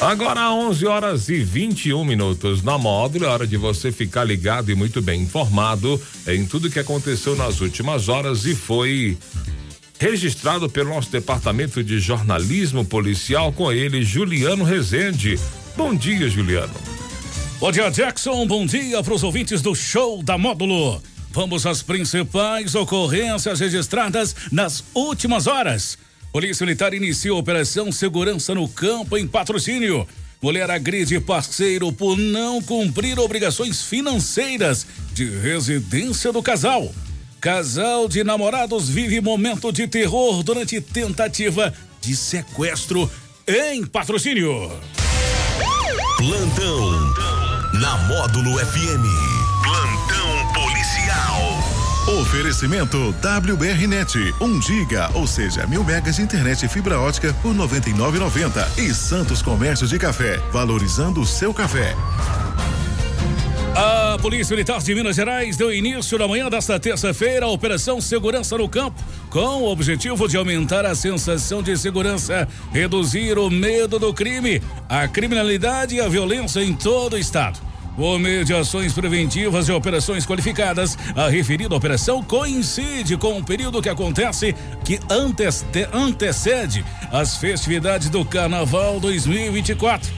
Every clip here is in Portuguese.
Agora 11 horas e 21 minutos na módulo, é hora de você ficar ligado e muito bem informado em tudo que aconteceu nas últimas horas e foi registrado pelo nosso departamento de jornalismo policial com ele, Juliano Rezende. Bom dia, Juliano. Bom dia, Jackson. Bom dia para os ouvintes do show da Módulo. Vamos às principais ocorrências registradas nas últimas horas. Polícia Militar inicia a Operação Segurança no Campo em patrocínio. Mulher agride parceiro por não cumprir obrigações financeiras de residência do casal. Casal de namorados vive momento de terror durante tentativa de sequestro em patrocínio. Plantão na Módulo FM. Oferecimento WBRnet, 1 giga, ou seja, mil megas de internet e fibra ótica por 99,90 e Santos Comércio de Café, valorizando o seu café. A Polícia Militar de Minas Gerais deu início na manhã desta terça-feira à Operação Segurança no Campo, com o objetivo de aumentar a sensação de segurança, reduzir o medo do crime, a criminalidade e a violência em todo o estado. Por meio de ações preventivas e operações qualificadas, a referida operação coincide com o período que acontece que antecede as festividades do Carnaval 2024.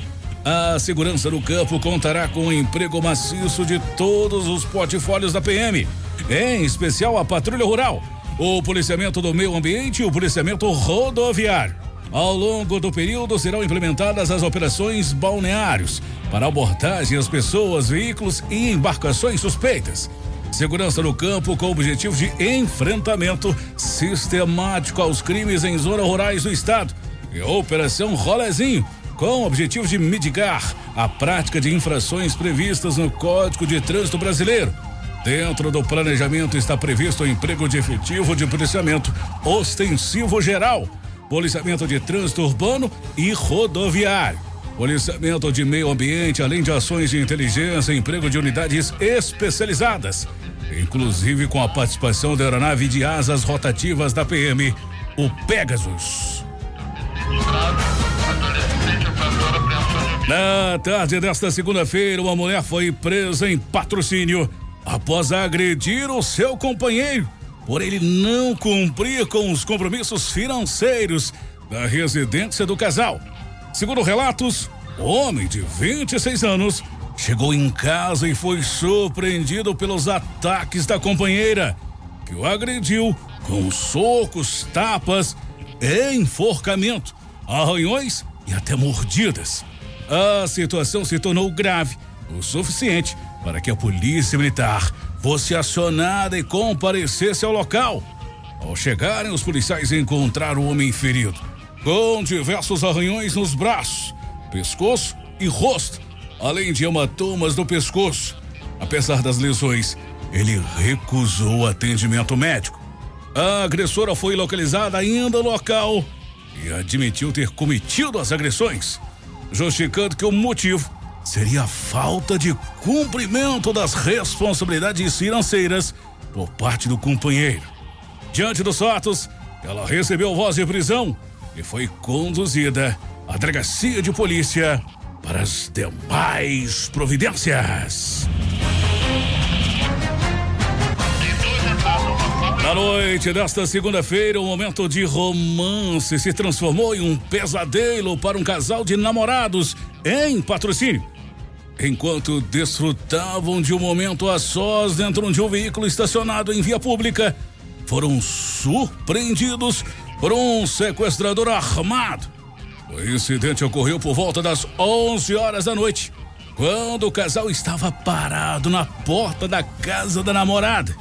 A segurança no campo contará com o emprego maciço de todos os portfólios da PM, em especial a Patrulha Rural, o policiamento do meio ambiente e o policiamento rodoviário. Ao longo do período serão implementadas as operações balneários para abordagem às pessoas, veículos e embarcações suspeitas. Segurança no campo com o objetivo de enfrentamento sistemático aos crimes em zonas rurais do estado. E Operação Rolezinho com o objetivo de mitigar a prática de infrações previstas no Código de Trânsito Brasileiro. Dentro do planejamento está previsto o emprego de efetivo de policiamento ostensivo geral policiamento de trânsito urbano e rodoviário, policiamento de meio ambiente, além de ações de inteligência emprego de unidades especializadas, inclusive com a participação da aeronave de asas rotativas da PM, o Pegasus. Na tarde desta segunda-feira, uma mulher foi presa em patrocínio após agredir o seu companheiro por ele não cumprir com os compromissos financeiros da residência do casal. Segundo relatos, o homem de 26 anos chegou em casa e foi surpreendido pelos ataques da companheira, que o agrediu com socos, tapas, enforcamento, arranhões e até mordidas. A situação se tornou grave o suficiente para que a polícia militar fosse acionada e comparecesse ao local. Ao chegarem, os policiais encontraram o homem ferido, com diversos arranhões nos braços, pescoço e rosto, além de hematomas no pescoço. Apesar das lesões, ele recusou atendimento médico. A agressora foi localizada ainda no local e admitiu ter cometido as agressões, justificando que o motivo seria a falta de cumprimento das responsabilidades financeiras por parte do companheiro. Diante dos fatos, ela recebeu voz de prisão e foi conduzida à delegacia de polícia para as demais providências. Na noite desta segunda-feira, o um momento de romance se transformou em um pesadelo para um casal de namorados em patrocínio enquanto desfrutavam de um momento a sós dentro de um veículo estacionado em via pública, foram surpreendidos por um sequestrador armado. O incidente ocorreu por volta das 11 horas da noite, quando o casal estava parado na porta da casa da namorada.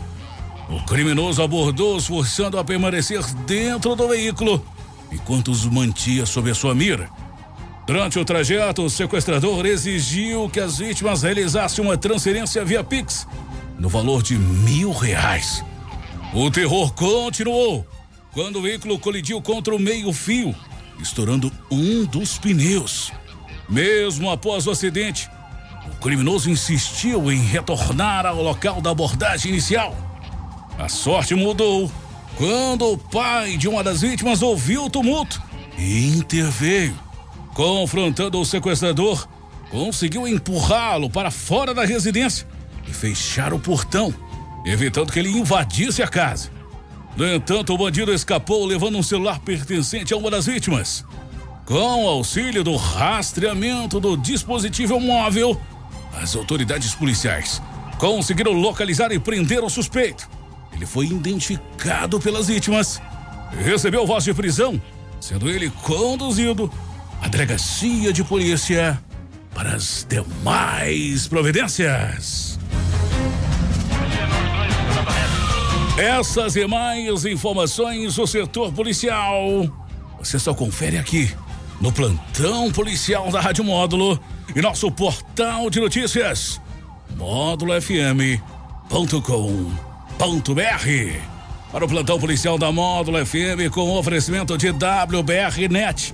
O criminoso abordou-os, forçando a permanecer dentro do veículo, enquanto os mantinha sob a sua mira. Durante o trajeto, o sequestrador exigiu que as vítimas realizassem uma transferência via Pix no valor de mil reais. O terror continuou quando o veículo colidiu contra o meio-fio, estourando um dos pneus. Mesmo após o acidente, o criminoso insistiu em retornar ao local da abordagem inicial. A sorte mudou quando o pai de uma das vítimas ouviu o tumulto e interveio. Confrontando o sequestrador, conseguiu empurrá-lo para fora da residência e fechar o portão, evitando que ele invadisse a casa. No entanto, o bandido escapou levando um celular pertencente a uma das vítimas. Com auxílio do rastreamento do dispositivo móvel, as autoridades policiais conseguiram localizar e prender o suspeito. Ele foi identificado pelas vítimas recebeu voz de prisão, sendo ele conduzido à delegacia de polícia para as demais providências. Essas e mais informações do setor policial você só confere aqui no plantão policial da Rádio Módulo e nosso portal de notícias módulofm.com.br. Para o plantão policial da Módulo FM com oferecimento de WBR Net,